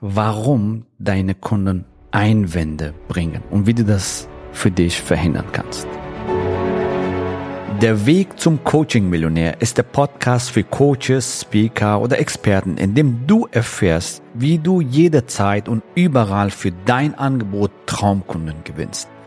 warum deine Kunden Einwände bringen und wie du das für dich verhindern kannst. Der Weg zum Coaching-Millionär ist der Podcast für Coaches, Speaker oder Experten, in dem du erfährst, wie du jederzeit und überall für dein Angebot Traumkunden gewinnst.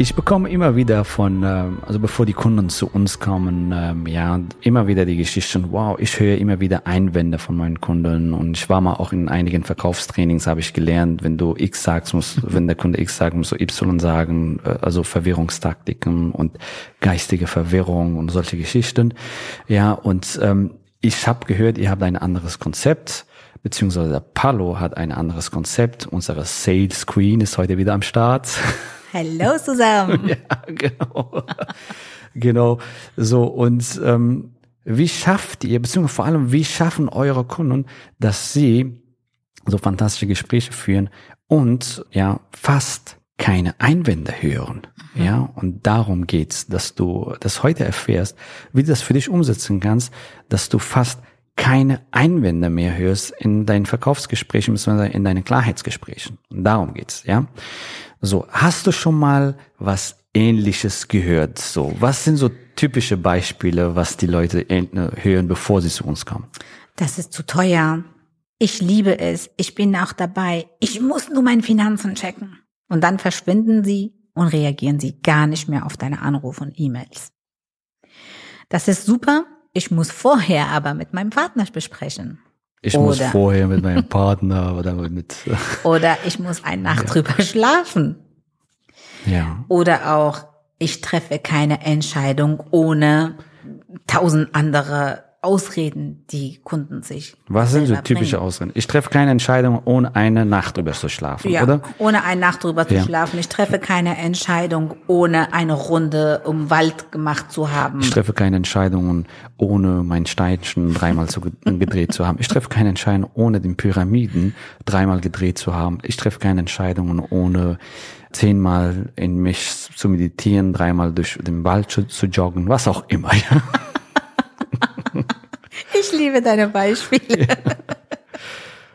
Ich bekomme immer wieder von, ähm, also bevor die Kunden zu uns kommen, ähm, ja, immer wieder die Geschichten, wow, ich höre immer wieder Einwände von meinen Kunden und ich war mal auch in einigen Verkaufstrainings, habe ich gelernt, wenn du X sagst, muss, wenn der Kunde X sagt, muss du Y sagen, äh, also Verwirrungstaktiken und geistige Verwirrung und solche Geschichten. Ja, und ähm, ich habe gehört, ihr habt ein anderes Konzept beziehungsweise der Palo hat ein anderes Konzept. Unsere Sales Queen ist heute wieder am Start. Hallo zusammen. ja, genau. genau. So, und ähm, wie schafft ihr, beziehungsweise vor allem, wie schaffen eure Kunden, dass sie so fantastische Gespräche führen und ja, fast keine Einwände hören. Mhm. Ja, und darum geht's, dass du das heute erfährst, wie du das für dich umsetzen kannst, dass du fast keine Einwände mehr hörst in deinen Verkaufsgesprächen bzw. in deinen Klarheitsgesprächen. Und darum geht's, ja. So, hast du schon mal was Ähnliches gehört? So, was sind so typische Beispiele, was die Leute hören, bevor sie zu uns kommen? Das ist zu teuer. Ich liebe es. Ich bin auch dabei. Ich muss nur meine Finanzen checken. Und dann verschwinden sie und reagieren sie gar nicht mehr auf deine Anrufe und E-Mails. Das ist super. Ich muss vorher aber mit meinem Partner besprechen. Ich oder, muss vorher mit meinem Partner oder mit. oder ich muss eine Nacht ja. drüber schlafen. Ja. Oder auch, ich treffe keine Entscheidung ohne tausend andere Ausreden, die Kunden sich. Was sind so typische bringen. Ausreden? Ich treffe keine Entscheidung, ohne eine Nacht drüber zu schlafen, ja, oder? Ohne eine Nacht drüber zu ja. schlafen. Ich treffe keine Entscheidung, ohne eine Runde um Wald gemacht zu haben. Ich treffe keine Entscheidungen, ohne mein Steinchen dreimal zu, gedreht zu haben. Ich treffe keine Entscheidung, ohne den Pyramiden dreimal gedreht zu haben. Ich treffe keine Entscheidungen, ohne zehnmal in mich zu meditieren, dreimal durch den Wald zu, zu joggen, was auch immer. Ich liebe deine Beispiele.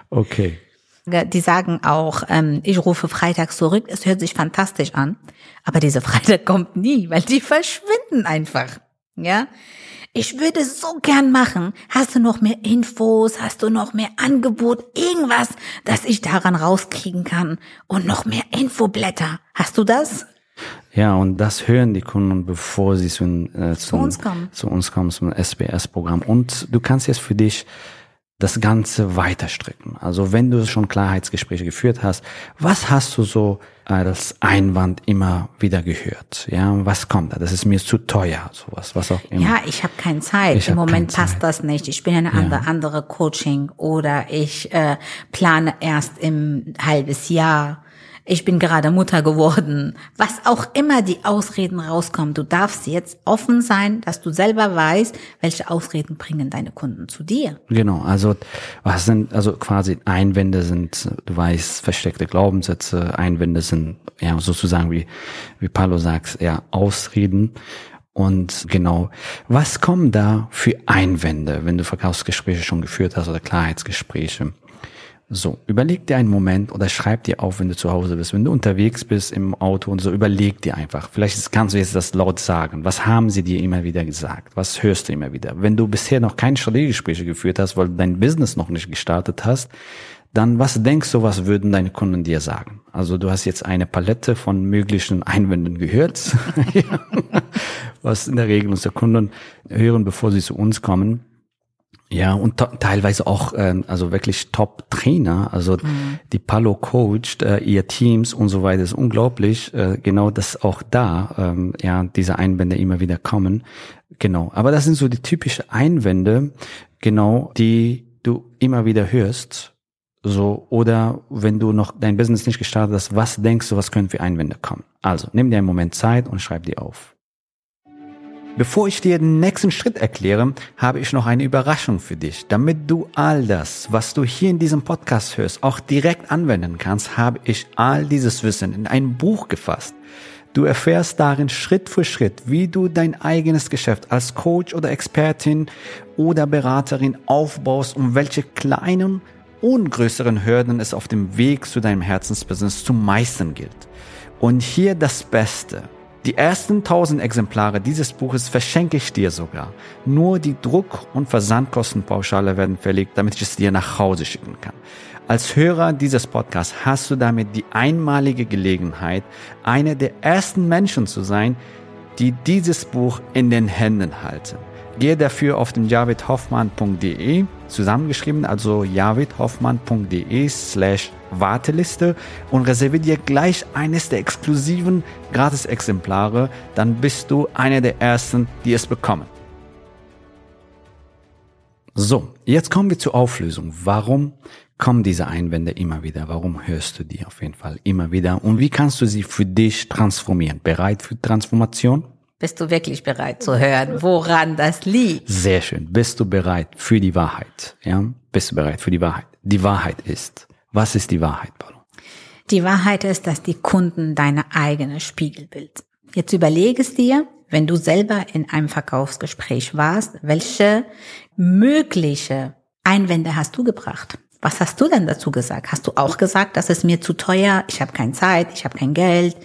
Okay. Die sagen auch, ähm, ich rufe freitags zurück, es hört sich fantastisch an, aber dieser Freitag kommt nie, weil die verschwinden einfach. Ja? Ich würde es so gern machen. Hast du noch mehr Infos? Hast du noch mehr Angebot? Irgendwas, das ich daran rauskriegen kann? Und noch mehr Infoblätter. Hast du das? Ja, und das hören die Kunden, bevor sie zu, äh, zu, uns kommen. Zu uns kommen, zum SBS-Programm. Und du kannst jetzt für dich das Ganze weiter stricken. Also wenn du schon Klarheitsgespräche geführt hast, was hast du so als Einwand immer wieder gehört? Ja, was kommt da? Das ist mir zu teuer, sowas, was auch immer. Ja, ich habe keine Zeit. Ich Im Moment passt Zeit. das nicht. Ich bin eine andere, ja. andere Coaching oder ich äh, plane erst im halbes Jahr ich bin gerade Mutter geworden, was auch immer die Ausreden rauskommen. Du darfst jetzt offen sein, dass du selber weißt, welche Ausreden bringen deine Kunden zu dir. Genau, also was sind, also quasi Einwände sind, du weißt, versteckte Glaubenssätze, Einwände sind ja sozusagen wie, wie Paulo sagt, ja, Ausreden. Und genau, was kommen da für Einwände, wenn du Verkaufsgespräche schon geführt hast oder Klarheitsgespräche? So, überleg dir einen Moment oder schreib dir auf, wenn du zu Hause bist, wenn du unterwegs bist im Auto und so, überleg dir einfach. Vielleicht kannst du jetzt das laut sagen. Was haben sie dir immer wieder gesagt? Was hörst du immer wieder? Wenn du bisher noch keine Strategiegespräche geführt hast, weil du dein Business noch nicht gestartet hast, dann was denkst du, was würden deine Kunden dir sagen? Also du hast jetzt eine Palette von möglichen Einwänden gehört, was in der Regel unsere Kunden hören, bevor sie zu uns kommen. Ja, und teilweise auch, ähm, also wirklich Top-Trainer, also mhm. die Palo coacht äh, ihr Teams und so weiter, ist unglaublich, äh, genau, dass auch da, ähm, ja, diese Einwände immer wieder kommen. Genau, aber das sind so die typischen Einwände, genau, die du immer wieder hörst So, oder wenn du noch dein Business nicht gestartet hast, was denkst du, was können für Einwände kommen? Also, nimm dir einen Moment Zeit und schreib die auf. Bevor ich dir den nächsten Schritt erkläre, habe ich noch eine Überraschung für dich. Damit du all das, was du hier in diesem Podcast hörst, auch direkt anwenden kannst, habe ich all dieses Wissen in ein Buch gefasst. Du erfährst darin Schritt für Schritt, wie du dein eigenes Geschäft als Coach oder Expertin oder Beraterin aufbaust und welche kleinen und größeren Hürden es auf dem Weg zu deinem Herzensbusiness zu meistern gilt. Und hier das Beste. Die ersten 1000 Exemplare dieses Buches verschenke ich dir sogar. Nur die Druck- und Versandkostenpauschale werden verlegt, damit ich es dir nach Hause schicken kann. Als Hörer dieses Podcasts hast du damit die einmalige Gelegenheit, einer der ersten Menschen zu sein, die dieses Buch in den Händen halten. Gehe dafür auf den javidhoffmann.de, zusammengeschrieben, also javidhoffmann.de slash Warteliste und reserviere dir gleich eines der exklusiven Gratis-Exemplare, dann bist du einer der ersten, die es bekommen. So, jetzt kommen wir zur Auflösung. Warum kommen diese Einwände immer wieder? Warum hörst du die auf jeden Fall immer wieder? Und wie kannst du sie für dich transformieren? Bereit für Transformation? Bist du wirklich bereit zu hören, woran das liegt? Sehr schön. Bist du bereit für die Wahrheit? Ja? Bist du bereit für die Wahrheit? Die Wahrheit ist, was ist die Wahrheit, Paulo? Die Wahrheit ist, dass die Kunden deine eigene Spiegelbild. Jetzt überlege es dir, wenn du selber in einem Verkaufsgespräch warst, welche mögliche Einwände hast du gebracht? Was hast du denn dazu gesagt? Hast du auch gesagt, das ist mir zu teuer, ich habe keine Zeit, ich habe kein Geld,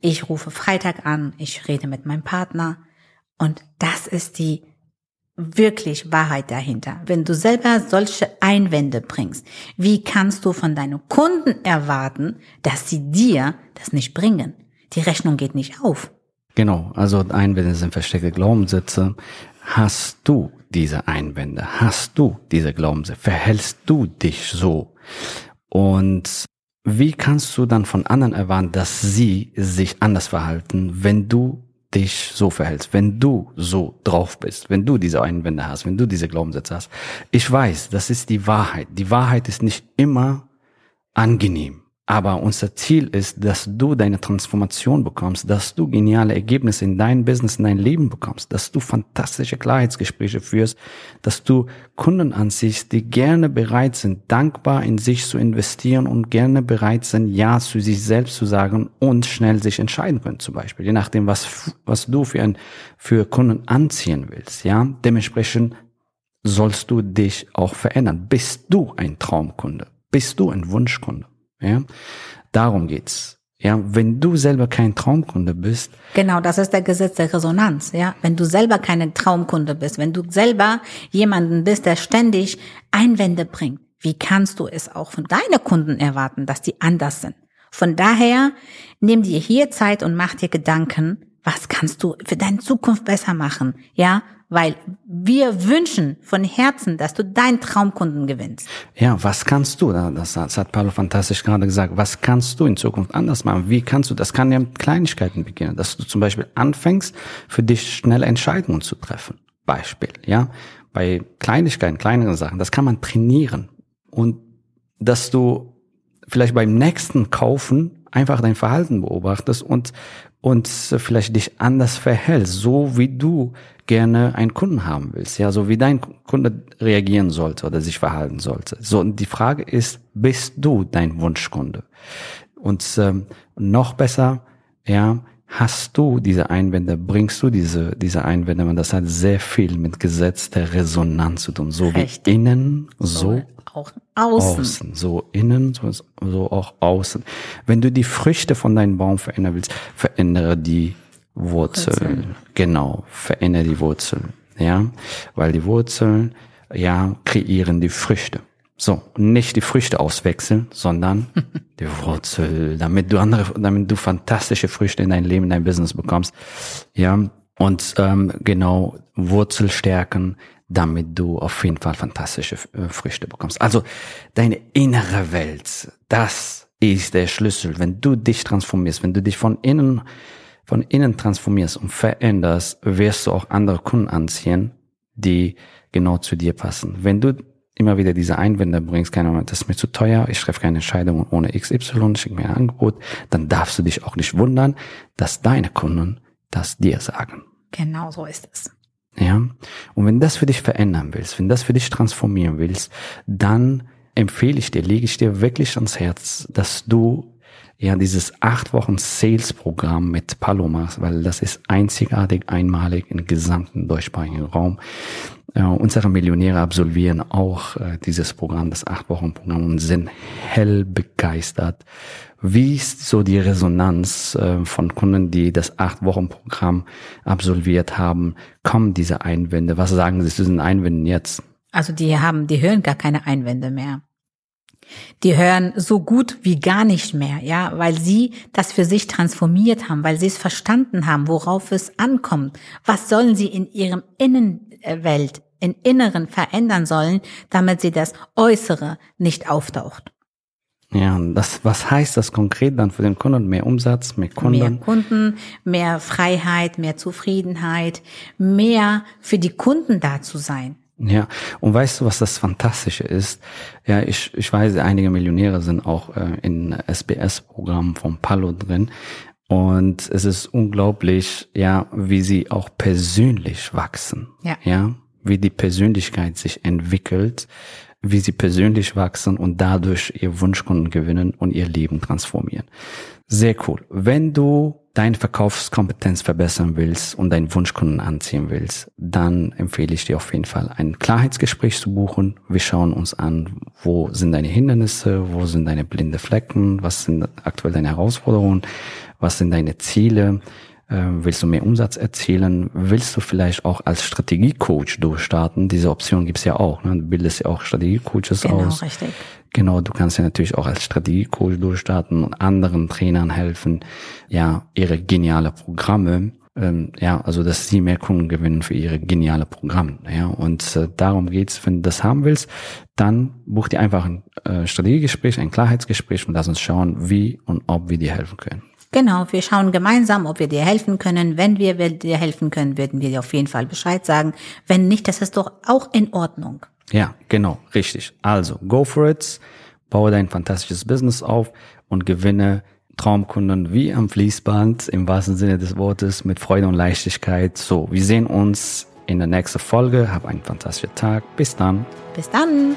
ich rufe Freitag an, ich rede mit meinem Partner und das ist die wirklich Wahrheit dahinter. Wenn du selber solche Einwände bringst, wie kannst du von deinen Kunden erwarten, dass sie dir das nicht bringen? Die Rechnung geht nicht auf. Genau, also Einwände sind versteckte Glaubenssätze. Hast du diese Einwände? Hast du diese Glaubenssätze? Verhältst du dich so? Und wie kannst du dann von anderen erwarten, dass sie sich anders verhalten, wenn du dich so verhältst, wenn du so drauf bist, wenn du diese Einwände hast, wenn du diese Glaubenssätze hast. Ich weiß, das ist die Wahrheit. Die Wahrheit ist nicht immer angenehm. Aber unser Ziel ist, dass du deine Transformation bekommst, dass du geniale Ergebnisse in dein Business, in dein Leben bekommst, dass du fantastische Klarheitsgespräche führst, dass du Kunden anziehst, die gerne bereit sind, dankbar in sich zu investieren und gerne bereit sind, Ja zu sich selbst zu sagen und schnell sich entscheiden können, zum Beispiel, je nachdem, was, was du für ein, für Kunden anziehen willst, ja. Dementsprechend sollst du dich auch verändern. Bist du ein Traumkunde? Bist du ein Wunschkunde? Ja, darum geht's. Ja, wenn du selber kein Traumkunde bist. Genau, das ist der Gesetz der Resonanz. Ja, wenn du selber keine Traumkunde bist, wenn du selber jemanden bist, der ständig Einwände bringt, wie kannst du es auch von deinen Kunden erwarten, dass die anders sind? Von daher, nimm dir hier Zeit und mach dir Gedanken, was kannst du für deine Zukunft besser machen? Ja, weil wir wünschen von Herzen, dass du deinen Traumkunden gewinnst. Ja, was kannst du? Das, hat Paulo fantastisch gerade gesagt. Was kannst du in Zukunft anders machen? Wie kannst du? Das kann ja mit Kleinigkeiten beginnen, dass du zum Beispiel anfängst, für dich schnelle Entscheidungen zu treffen. Beispiel, ja, bei Kleinigkeiten, kleineren Sachen. Das kann man trainieren und dass du vielleicht beim nächsten Kaufen einfach dein Verhalten beobachtest und und vielleicht dich anders verhältst, so wie du gerne einen Kunden haben willst, ja, so wie dein Kunde reagieren sollte oder sich verhalten sollte. So, und die Frage ist, bist du dein Wunschkunde? Und ähm, noch besser, ja, hast du diese Einwände, bringst du diese, diese Einwände, und das hat sehr viel mit Gesetz der Resonanz zu tun, so Richtig. wie innen, so, so auch außen. außen. So innen, so, so auch außen. Wenn du die Früchte von deinem Baum verändern willst, verändere die Wurzeln. Wurzeln. Genau, verändere die Wurzeln. Ja, weil die Wurzeln, ja, kreieren die Früchte. So, nicht die Früchte auswechseln, sondern die Wurzel, damit du andere, damit du fantastische Früchte in dein Leben, in dein Business bekommst. Ja, und ähm, genau Wurzel stärken, damit du auf jeden Fall fantastische äh, Früchte bekommst. Also deine innere Welt, das ist der Schlüssel. Wenn du dich transformierst, wenn du dich von innen, von innen transformierst und veränderst, wirst du auch andere Kunden anziehen, die genau zu dir passen. Wenn du immer wieder diese Einwände bringst, keine Ahnung, das ist mir zu teuer, ich treffe keine Entscheidung ohne XY, schick mir ein Angebot, dann darfst du dich auch nicht wundern, dass deine Kunden das dir sagen. Genau so ist es. Ja. Und wenn das für dich verändern willst, wenn das für dich transformieren willst, dann empfehle ich dir, lege ich dir wirklich ans Herz, dass du ja dieses acht Wochen Sales Programm mit Palo machst, weil das ist einzigartig, einmalig im gesamten deutschsprachigen Raum. Unsere Millionäre absolvieren auch äh, dieses Programm, das acht Wochen Programm und sind hell begeistert. Wie ist so die Resonanz äh, von Kunden, die das acht Wochen Programm absolviert haben? Kommen diese Einwände? Was sagen Sie zu diesen Einwänden jetzt? Also die haben, die hören gar keine Einwände mehr. Die hören so gut wie gar nicht mehr, ja, weil sie das für sich transformiert haben, weil sie es verstanden haben, worauf es ankommt. Was sollen sie in ihrem Innenwelt, in Inneren verändern sollen, damit sie das Äußere nicht auftaucht. Ja, das, was heißt das konkret dann für den Kunden? Mehr Umsatz, mehr Kunden? Mehr Kunden, mehr Freiheit, mehr Zufriedenheit, mehr für die Kunden da zu sein. Ja, und weißt du, was das Fantastische ist? Ja, ich, ich weiß, einige Millionäre sind auch äh, in SBS-Programmen vom Palo drin. Und es ist unglaublich, ja, wie sie auch persönlich wachsen. Ja. Ja, wie die Persönlichkeit sich entwickelt, wie sie persönlich wachsen und dadurch ihr Wunschkunden gewinnen und ihr Leben transformieren. Sehr cool. Wenn du deine Verkaufskompetenz verbessern willst und deinen Wunschkunden anziehen willst, dann empfehle ich dir auf jeden Fall ein Klarheitsgespräch zu buchen. Wir schauen uns an, wo sind deine Hindernisse, wo sind deine blinde Flecken, was sind aktuell deine Herausforderungen, was sind deine Ziele, ähm, willst du mehr Umsatz erzielen? Willst du vielleicht auch als Strategiecoach durchstarten? Diese Option gibt's ja auch. Ne? Du bildest ja auch Strategiecoaches genau, aus. richtig. Genau, du kannst ja natürlich auch als Strategiecoach durchstarten und anderen Trainern helfen, ja, ihre geniale Programme, ähm, ja, also dass sie mehr Kunden gewinnen für ihre geniale Programme. Ja, und äh, darum geht's. Wenn du das haben willst, dann buch dir einfach ein äh, Strategiegespräch, ein Klarheitsgespräch und lass uns schauen, wie und ob wir dir helfen können. Genau, wir schauen gemeinsam, ob wir dir helfen können. Wenn wir dir helfen können, würden wir dir auf jeden Fall Bescheid sagen. Wenn nicht, das ist doch auch in Ordnung. Ja, genau, richtig. Also, go for it, baue dein fantastisches Business auf und gewinne Traumkunden wie am Fließband, im wahrsten Sinne des Wortes, mit Freude und Leichtigkeit. So, wir sehen uns in der nächsten Folge. Hab einen fantastischen Tag. Bis dann. Bis dann.